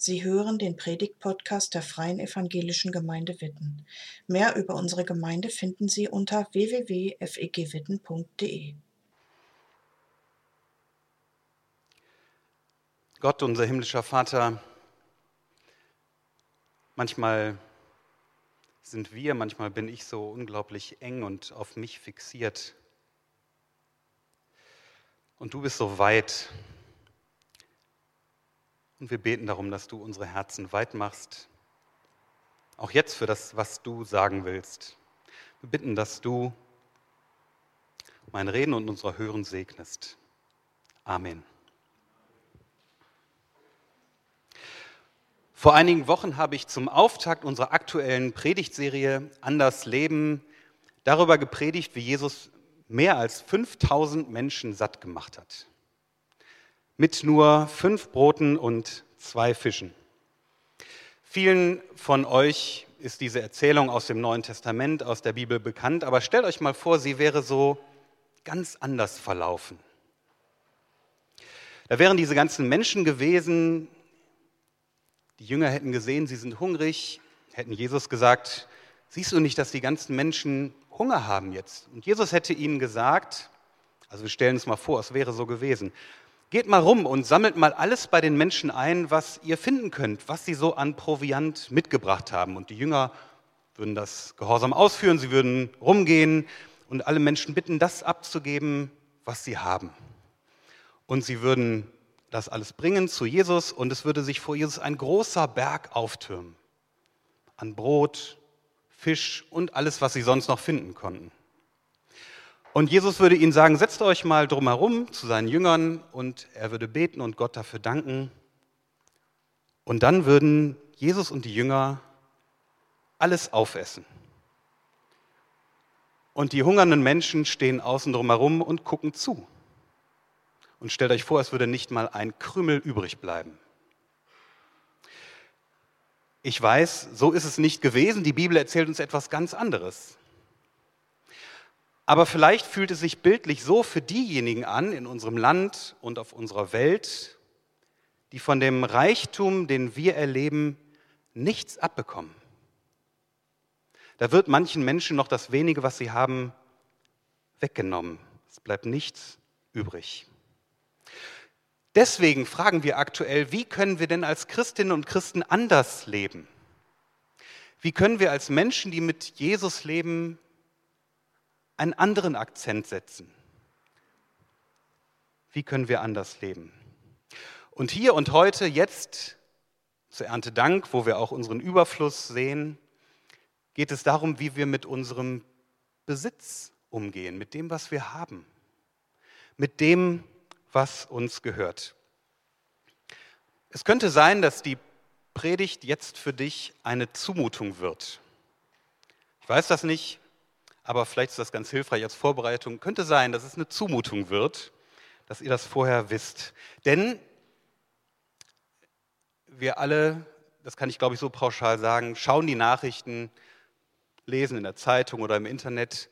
Sie hören den Predigt-Podcast der Freien Evangelischen Gemeinde Witten. Mehr über unsere Gemeinde finden Sie unter www.fegwitten.de. Gott, unser himmlischer Vater, manchmal sind wir, manchmal bin ich so unglaublich eng und auf mich fixiert. Und du bist so weit. Und wir beten darum, dass du unsere Herzen weit machst, auch jetzt für das, was du sagen willst. Wir bitten, dass du mein Reden und unser Hören segnest. Amen. Vor einigen Wochen habe ich zum Auftakt unserer aktuellen Predigtserie Anders Leben darüber gepredigt, wie Jesus mehr als 5000 Menschen satt gemacht hat mit nur fünf Broten und zwei Fischen. Vielen von euch ist diese Erzählung aus dem Neuen Testament, aus der Bibel bekannt, aber stellt euch mal vor, sie wäre so ganz anders verlaufen. Da wären diese ganzen Menschen gewesen, die Jünger hätten gesehen, sie sind hungrig, hätten Jesus gesagt, siehst du nicht, dass die ganzen Menschen Hunger haben jetzt? Und Jesus hätte ihnen gesagt, also wir stellen uns mal vor, es wäre so gewesen, Geht mal rum und sammelt mal alles bei den Menschen ein, was ihr finden könnt, was sie so an Proviant mitgebracht haben. Und die Jünger würden das gehorsam ausführen, sie würden rumgehen und alle Menschen bitten, das abzugeben, was sie haben. Und sie würden das alles bringen zu Jesus und es würde sich vor Jesus ein großer Berg auftürmen an Brot, Fisch und alles, was sie sonst noch finden konnten. Und Jesus würde ihnen sagen, setzt euch mal drumherum zu seinen Jüngern und er würde beten und Gott dafür danken. Und dann würden Jesus und die Jünger alles aufessen. Und die hungernden Menschen stehen außen drumherum und gucken zu. Und stellt euch vor, es würde nicht mal ein Krümel übrig bleiben. Ich weiß, so ist es nicht gewesen. Die Bibel erzählt uns etwas ganz anderes. Aber vielleicht fühlt es sich bildlich so für diejenigen an in unserem Land und auf unserer Welt, die von dem Reichtum, den wir erleben, nichts abbekommen. Da wird manchen Menschen noch das wenige, was sie haben, weggenommen. Es bleibt nichts übrig. Deswegen fragen wir aktuell, wie können wir denn als Christinnen und Christen anders leben? Wie können wir als Menschen, die mit Jesus leben, einen anderen Akzent setzen. Wie können wir anders leben? Und hier und heute, jetzt zur Erntedank, wo wir auch unseren Überfluss sehen, geht es darum, wie wir mit unserem Besitz umgehen, mit dem, was wir haben, mit dem, was uns gehört. Es könnte sein, dass die Predigt jetzt für dich eine Zumutung wird. Ich weiß das nicht, aber vielleicht ist das ganz hilfreich als Vorbereitung. Könnte sein, dass es eine Zumutung wird, dass ihr das vorher wisst. Denn wir alle, das kann ich glaube ich so pauschal sagen, schauen die Nachrichten, lesen in der Zeitung oder im Internet.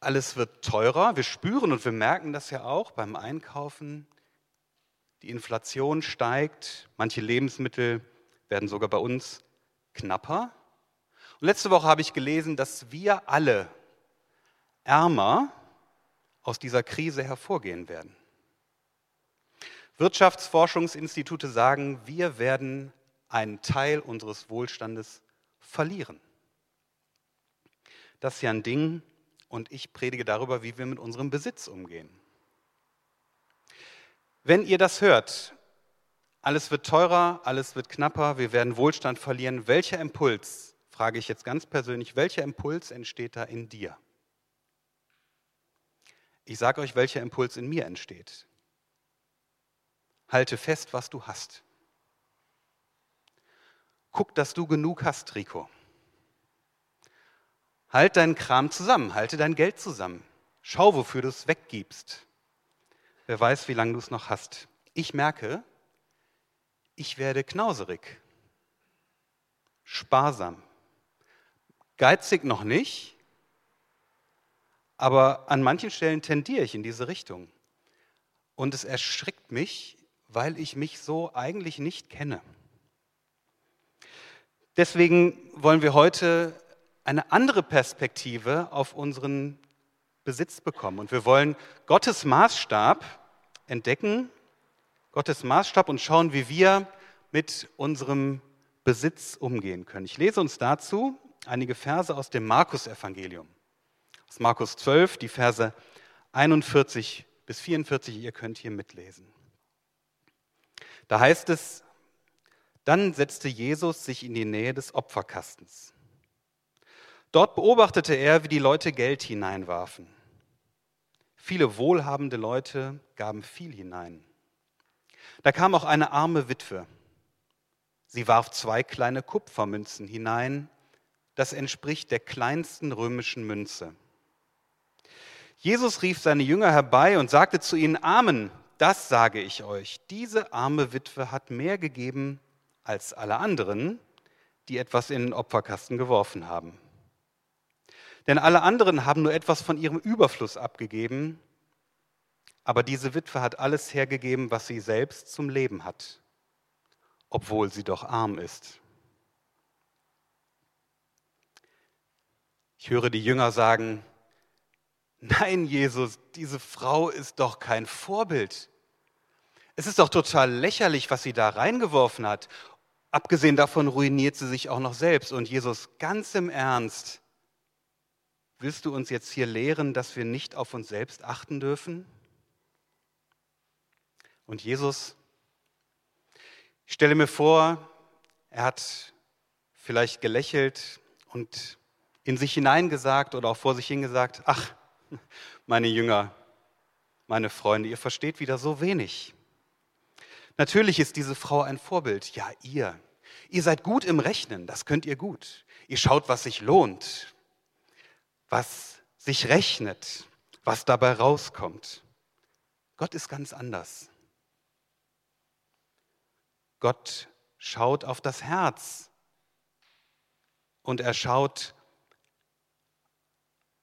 Alles wird teurer. Wir spüren und wir merken das ja auch beim Einkaufen. Die Inflation steigt. Manche Lebensmittel werden sogar bei uns knapper. Und letzte Woche habe ich gelesen, dass wir alle ärmer aus dieser Krise hervorgehen werden. Wirtschaftsforschungsinstitute sagen, wir werden einen Teil unseres Wohlstandes verlieren. Das ist ja ein Ding und ich predige darüber, wie wir mit unserem Besitz umgehen. Wenn ihr das hört, alles wird teurer, alles wird knapper, wir werden Wohlstand verlieren, welcher Impuls frage ich jetzt ganz persönlich, welcher Impuls entsteht da in dir? Ich sage euch, welcher Impuls in mir entsteht. Halte fest, was du hast. Guck, dass du genug hast, Rico. Halt deinen Kram zusammen, halte dein Geld zusammen. Schau, wofür du es weggibst. Wer weiß, wie lange du es noch hast. Ich merke, ich werde knauserig, sparsam, Geizig noch nicht, aber an manchen Stellen tendiere ich in diese Richtung. Und es erschrickt mich, weil ich mich so eigentlich nicht kenne. Deswegen wollen wir heute eine andere Perspektive auf unseren Besitz bekommen. Und wir wollen Gottes Maßstab entdecken, Gottes Maßstab und schauen, wie wir mit unserem Besitz umgehen können. Ich lese uns dazu einige Verse aus dem Markus-Evangelium. Aus Markus 12, die Verse 41 bis 44, ihr könnt hier mitlesen. Da heißt es, dann setzte Jesus sich in die Nähe des Opferkastens. Dort beobachtete er, wie die Leute Geld hineinwarfen. Viele wohlhabende Leute gaben viel hinein. Da kam auch eine arme Witwe. Sie warf zwei kleine Kupfermünzen hinein. Das entspricht der kleinsten römischen Münze. Jesus rief seine Jünger herbei und sagte zu ihnen, Amen, das sage ich euch. Diese arme Witwe hat mehr gegeben als alle anderen, die etwas in den Opferkasten geworfen haben. Denn alle anderen haben nur etwas von ihrem Überfluss abgegeben, aber diese Witwe hat alles hergegeben, was sie selbst zum Leben hat, obwohl sie doch arm ist. Ich höre die Jünger sagen, nein Jesus, diese Frau ist doch kein Vorbild. Es ist doch total lächerlich, was sie da reingeworfen hat. Abgesehen davon ruiniert sie sich auch noch selbst. Und Jesus, ganz im Ernst, willst du uns jetzt hier lehren, dass wir nicht auf uns selbst achten dürfen? Und Jesus, ich stelle mir vor, er hat vielleicht gelächelt und in sich hineingesagt oder auch vor sich hingesagt, ach, meine Jünger, meine Freunde, ihr versteht wieder so wenig. Natürlich ist diese Frau ein Vorbild. Ja, ihr. Ihr seid gut im Rechnen, das könnt ihr gut. Ihr schaut, was sich lohnt, was sich rechnet, was dabei rauskommt. Gott ist ganz anders. Gott schaut auf das Herz und er schaut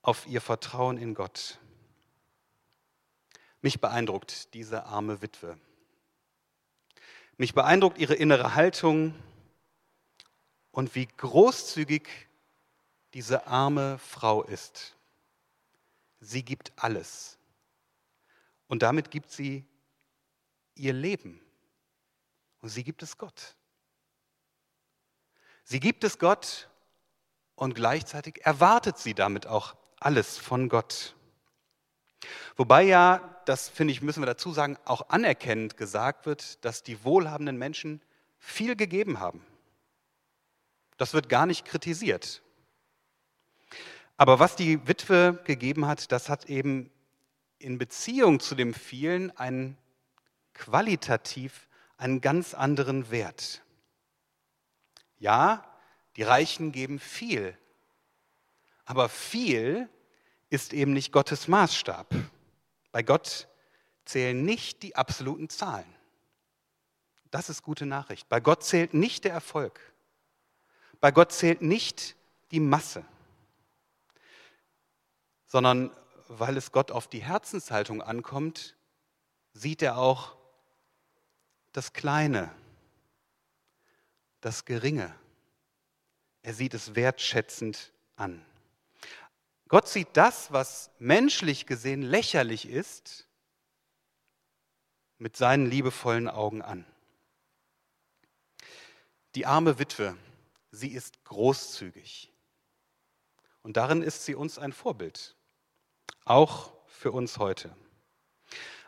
auf ihr Vertrauen in Gott. Mich beeindruckt diese arme Witwe. Mich beeindruckt ihre innere Haltung und wie großzügig diese arme Frau ist. Sie gibt alles. Und damit gibt sie ihr Leben. Und sie gibt es Gott. Sie gibt es Gott und gleichzeitig erwartet sie damit auch alles von Gott. Wobei ja, das finde ich, müssen wir dazu sagen, auch anerkennend gesagt wird, dass die wohlhabenden Menschen viel gegeben haben. Das wird gar nicht kritisiert. Aber was die Witwe gegeben hat, das hat eben in Beziehung zu dem vielen einen qualitativ einen ganz anderen Wert. Ja, die Reichen geben viel, aber viel ist eben nicht Gottes Maßstab. Bei Gott zählen nicht die absoluten Zahlen. Das ist gute Nachricht. Bei Gott zählt nicht der Erfolg. Bei Gott zählt nicht die Masse, sondern weil es Gott auf die Herzenshaltung ankommt, sieht er auch das Kleine, das Geringe. Er sieht es wertschätzend an. Gott sieht das, was menschlich gesehen lächerlich ist, mit seinen liebevollen Augen an. Die arme Witwe, sie ist großzügig. Und darin ist sie uns ein Vorbild, auch für uns heute.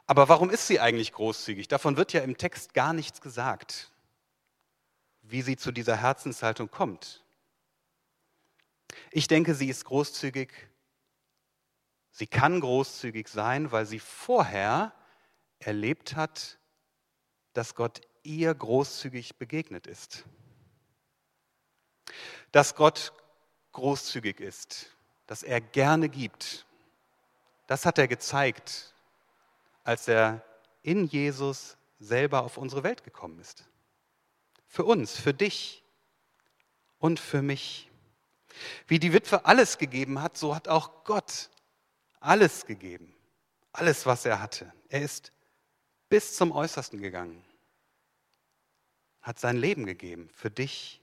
Aber warum ist sie eigentlich großzügig? Davon wird ja im Text gar nichts gesagt, wie sie zu dieser Herzenshaltung kommt. Ich denke, sie ist großzügig, Sie kann großzügig sein, weil sie vorher erlebt hat, dass Gott ihr großzügig begegnet ist. Dass Gott großzügig ist, dass er gerne gibt. Das hat er gezeigt, als er in Jesus selber auf unsere Welt gekommen ist. Für uns, für dich und für mich. Wie die Witwe alles gegeben hat, so hat auch Gott alles gegeben, alles, was er hatte. Er ist bis zum Äußersten gegangen, hat sein Leben gegeben für dich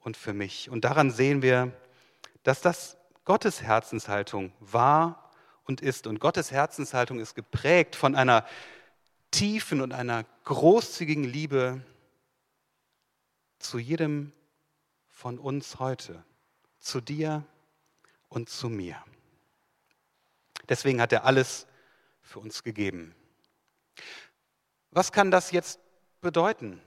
und für mich. Und daran sehen wir, dass das Gottes Herzenshaltung war und ist. Und Gottes Herzenshaltung ist geprägt von einer tiefen und einer großzügigen Liebe zu jedem von uns heute, zu dir und zu mir. Deswegen hat er alles für uns gegeben. Was kann das jetzt bedeuten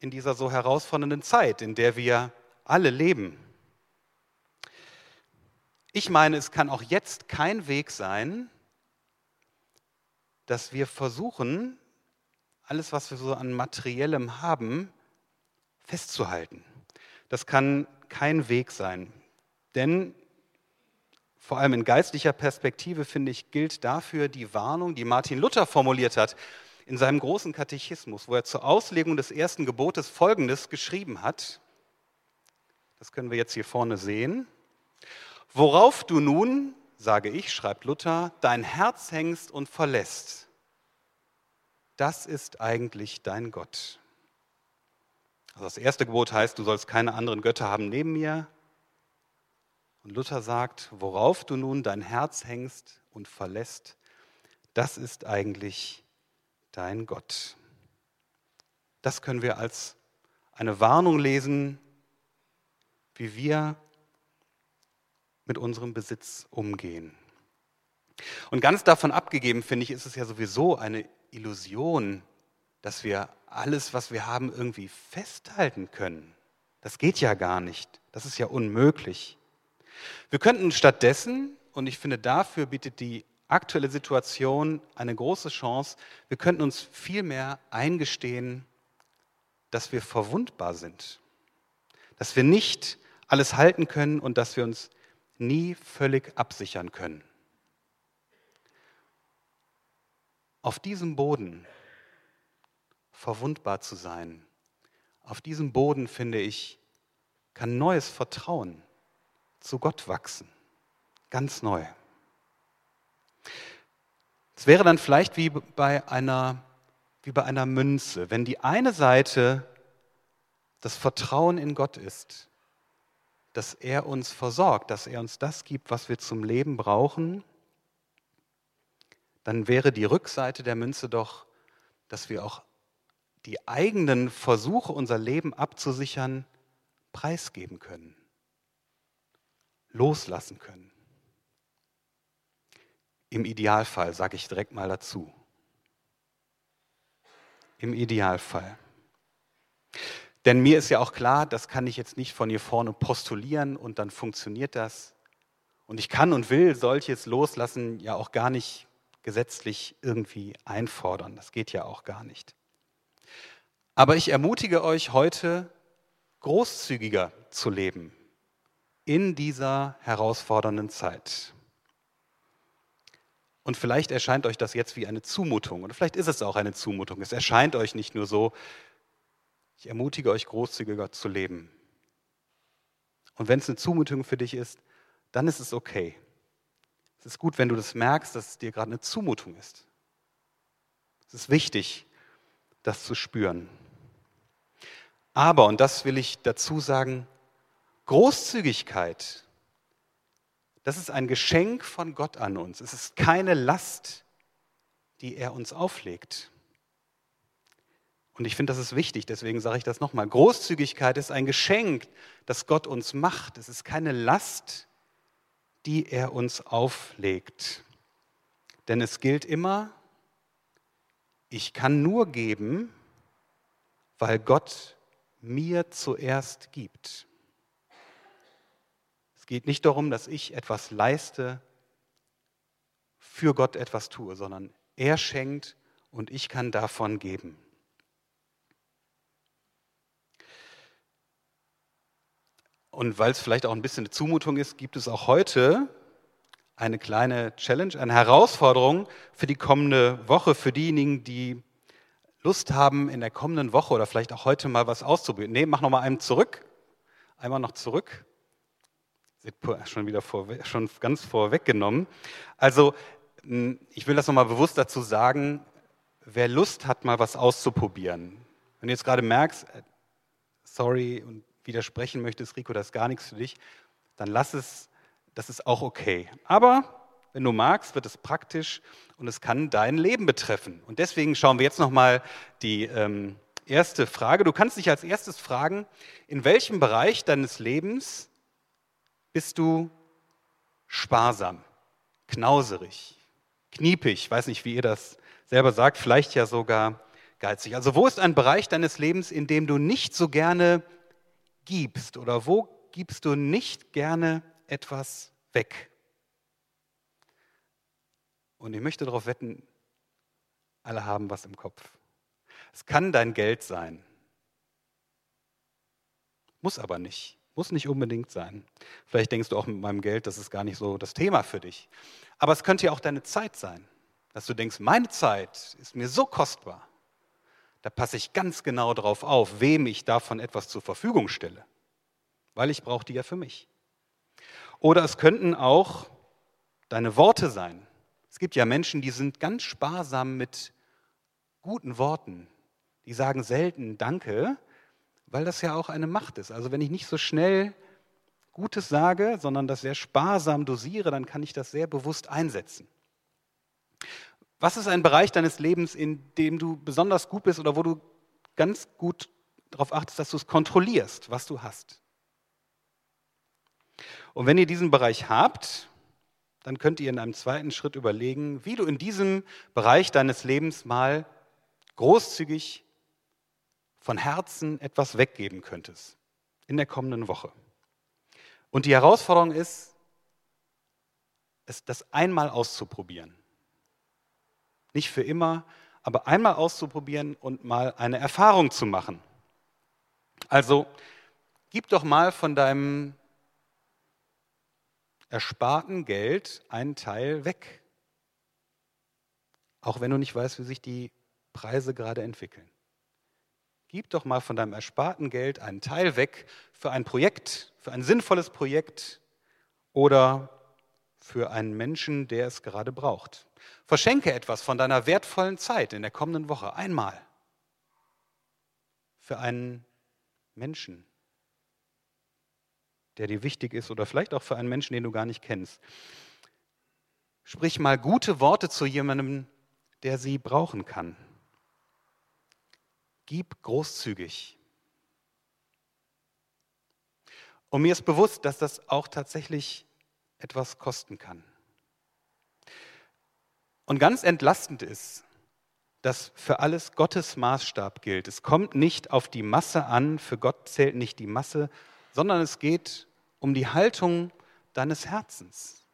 in dieser so herausfordernden Zeit, in der wir alle leben? Ich meine, es kann auch jetzt kein Weg sein, dass wir versuchen, alles, was wir so an materiellem haben, festzuhalten. Das kann kein Weg sein. Denn vor allem in geistlicher Perspektive, finde ich, gilt dafür die Warnung, die Martin Luther formuliert hat in seinem großen Katechismus, wo er zur Auslegung des ersten Gebotes Folgendes geschrieben hat. Das können wir jetzt hier vorne sehen. Worauf du nun, sage ich, schreibt Luther, dein Herz hängst und verlässt, das ist eigentlich dein Gott. Also das erste Gebot heißt, du sollst keine anderen Götter haben neben mir. Und Luther sagt, worauf du nun dein Herz hängst und verlässt, das ist eigentlich dein Gott. Das können wir als eine Warnung lesen, wie wir mit unserem Besitz umgehen. Und ganz davon abgegeben, finde ich, ist es ja sowieso eine Illusion, dass wir alles, was wir haben, irgendwie festhalten können. Das geht ja gar nicht. Das ist ja unmöglich. Wir könnten stattdessen, und ich finde, dafür bietet die aktuelle Situation eine große Chance, wir könnten uns vielmehr eingestehen, dass wir verwundbar sind, dass wir nicht alles halten können und dass wir uns nie völlig absichern können. Auf diesem Boden verwundbar zu sein, auf diesem Boden, finde ich, kann neues Vertrauen zu Gott wachsen. Ganz neu. Es wäre dann vielleicht wie bei einer, wie bei einer Münze. Wenn die eine Seite das Vertrauen in Gott ist, dass er uns versorgt, dass er uns das gibt, was wir zum Leben brauchen, dann wäre die Rückseite der Münze doch, dass wir auch die eigenen Versuche, unser Leben abzusichern, preisgeben können loslassen können. Im Idealfall, sage ich direkt mal dazu. Im Idealfall. Denn mir ist ja auch klar, das kann ich jetzt nicht von hier vorne postulieren und dann funktioniert das. Und ich kann und will solches Loslassen ja auch gar nicht gesetzlich irgendwie einfordern. Das geht ja auch gar nicht. Aber ich ermutige euch heute, großzügiger zu leben in dieser herausfordernden Zeit. Und vielleicht erscheint euch das jetzt wie eine Zumutung oder vielleicht ist es auch eine Zumutung. Es erscheint euch nicht nur so, ich ermutige euch großzügiger zu leben. Und wenn es eine Zumutung für dich ist, dann ist es okay. Es ist gut, wenn du das merkst, dass es dir gerade eine Zumutung ist. Es ist wichtig, das zu spüren. Aber, und das will ich dazu sagen, Großzügigkeit, das ist ein Geschenk von Gott an uns. Es ist keine Last, die er uns auflegt. Und ich finde, das ist wichtig, deswegen sage ich das nochmal. Großzügigkeit ist ein Geschenk, das Gott uns macht. Es ist keine Last, die er uns auflegt. Denn es gilt immer, ich kann nur geben, weil Gott mir zuerst gibt. Geht nicht darum, dass ich etwas leiste, für Gott etwas tue, sondern er schenkt und ich kann davon geben. Und weil es vielleicht auch ein bisschen eine Zumutung ist, gibt es auch heute eine kleine Challenge, eine Herausforderung für die kommende Woche, für diejenigen, die Lust haben, in der kommenden Woche oder vielleicht auch heute mal was auszuprobieren. Nee, mach nochmal einen zurück. Einmal noch zurück schon wieder vor, schon ganz vorweggenommen. Also ich will das nochmal bewusst dazu sagen, wer Lust hat, mal was auszuprobieren. Wenn du jetzt gerade merkst, äh, sorry, und widersprechen möchtest, Rico, das ist gar nichts für dich, dann lass es, das ist auch okay. Aber wenn du magst, wird es praktisch und es kann dein Leben betreffen. Und deswegen schauen wir jetzt nochmal die ähm, erste Frage. Du kannst dich als erstes fragen, in welchem Bereich deines Lebens bist du sparsam, knauserig, kniepig, weiß nicht, wie ihr das selber sagt, vielleicht ja sogar geizig. Also wo ist ein Bereich deines Lebens, in dem du nicht so gerne gibst oder wo gibst du nicht gerne etwas weg? Und ich möchte darauf wetten, alle haben was im Kopf. Es kann dein Geld sein. Muss aber nicht. Muss nicht unbedingt sein. Vielleicht denkst du auch mit meinem Geld, das ist gar nicht so das Thema für dich. Aber es könnte ja auch deine Zeit sein, dass du denkst, meine Zeit ist mir so kostbar. Da passe ich ganz genau drauf auf, wem ich davon etwas zur Verfügung stelle, weil ich brauche die ja für mich. Oder es könnten auch deine Worte sein. Es gibt ja Menschen, die sind ganz sparsam mit guten Worten. Die sagen selten Danke, weil das ja auch eine Macht ist. Also wenn ich nicht so schnell Gutes sage, sondern das sehr sparsam dosiere, dann kann ich das sehr bewusst einsetzen. Was ist ein Bereich deines Lebens, in dem du besonders gut bist oder wo du ganz gut darauf achtest, dass du es kontrollierst, was du hast? Und wenn ihr diesen Bereich habt, dann könnt ihr in einem zweiten Schritt überlegen, wie du in diesem Bereich deines Lebens mal großzügig von Herzen etwas weggeben könntest in der kommenden Woche. Und die Herausforderung ist, es das einmal auszuprobieren. Nicht für immer, aber einmal auszuprobieren und mal eine Erfahrung zu machen. Also gib doch mal von deinem ersparten Geld einen Teil weg. Auch wenn du nicht weißt, wie sich die Preise gerade entwickeln. Gib doch mal von deinem ersparten Geld einen Teil weg für ein Projekt, für ein sinnvolles Projekt oder für einen Menschen, der es gerade braucht. Verschenke etwas von deiner wertvollen Zeit in der kommenden Woche einmal für einen Menschen, der dir wichtig ist oder vielleicht auch für einen Menschen, den du gar nicht kennst. Sprich mal gute Worte zu jemandem, der sie brauchen kann. Gib großzügig. Und mir ist bewusst, dass das auch tatsächlich etwas kosten kann. Und ganz entlastend ist, dass für alles Gottes Maßstab gilt. Es kommt nicht auf die Masse an, für Gott zählt nicht die Masse, sondern es geht um die Haltung deines Herzens.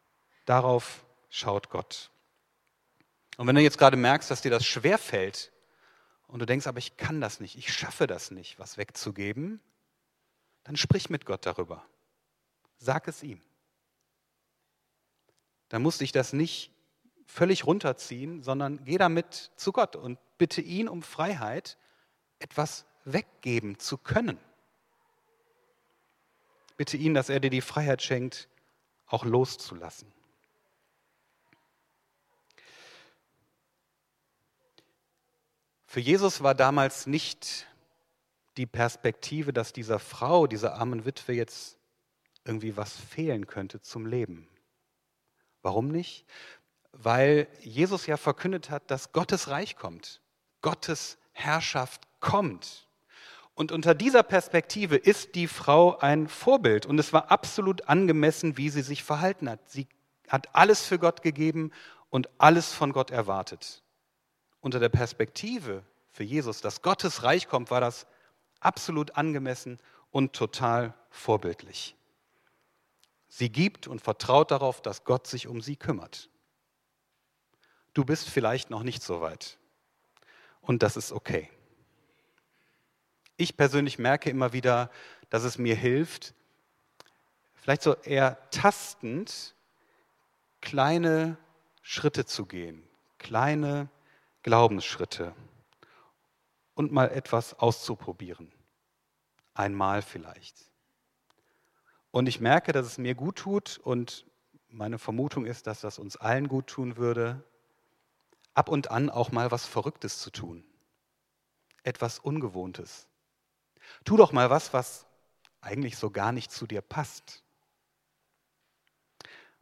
Darauf schaut Gott. Und wenn du jetzt gerade merkst, dass dir das schwerfällt, und du denkst, aber ich kann das nicht, ich schaffe das nicht, was wegzugeben, dann sprich mit Gott darüber. Sag es ihm. Dann muss dich das nicht völlig runterziehen, sondern geh damit zu Gott und bitte ihn um Freiheit, etwas weggeben zu können. Bitte ihn, dass er dir die Freiheit schenkt, auch loszulassen. Für Jesus war damals nicht die Perspektive, dass dieser Frau, dieser armen Witwe jetzt irgendwie was fehlen könnte zum Leben. Warum nicht? Weil Jesus ja verkündet hat, dass Gottes Reich kommt, Gottes Herrschaft kommt. Und unter dieser Perspektive ist die Frau ein Vorbild und es war absolut angemessen, wie sie sich verhalten hat. Sie hat alles für Gott gegeben und alles von Gott erwartet unter der Perspektive für Jesus, dass Gottes Reich kommt, war das absolut angemessen und total vorbildlich. Sie gibt und vertraut darauf, dass Gott sich um sie kümmert. Du bist vielleicht noch nicht so weit. Und das ist okay. Ich persönlich merke immer wieder, dass es mir hilft, vielleicht so eher tastend kleine Schritte zu gehen, kleine Glaubensschritte und mal etwas auszuprobieren. Einmal vielleicht. Und ich merke, dass es mir gut tut und meine Vermutung ist, dass das uns allen gut tun würde, ab und an auch mal was Verrücktes zu tun. Etwas Ungewohntes. Tu doch mal was, was eigentlich so gar nicht zu dir passt.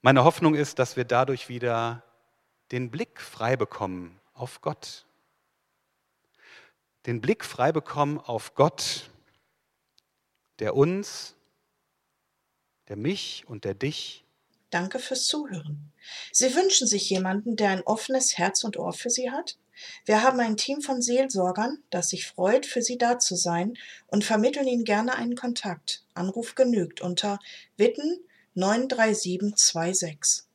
Meine Hoffnung ist, dass wir dadurch wieder den Blick frei bekommen auf Gott. Den Blick frei bekommen auf Gott, der uns, der mich und der dich. Danke fürs Zuhören. Sie wünschen sich jemanden, der ein offenes Herz und Ohr für Sie hat? Wir haben ein Team von Seelsorgern, das sich freut, für Sie da zu sein und vermitteln Ihnen gerne einen Kontakt. Anruf genügt unter Witten 93726.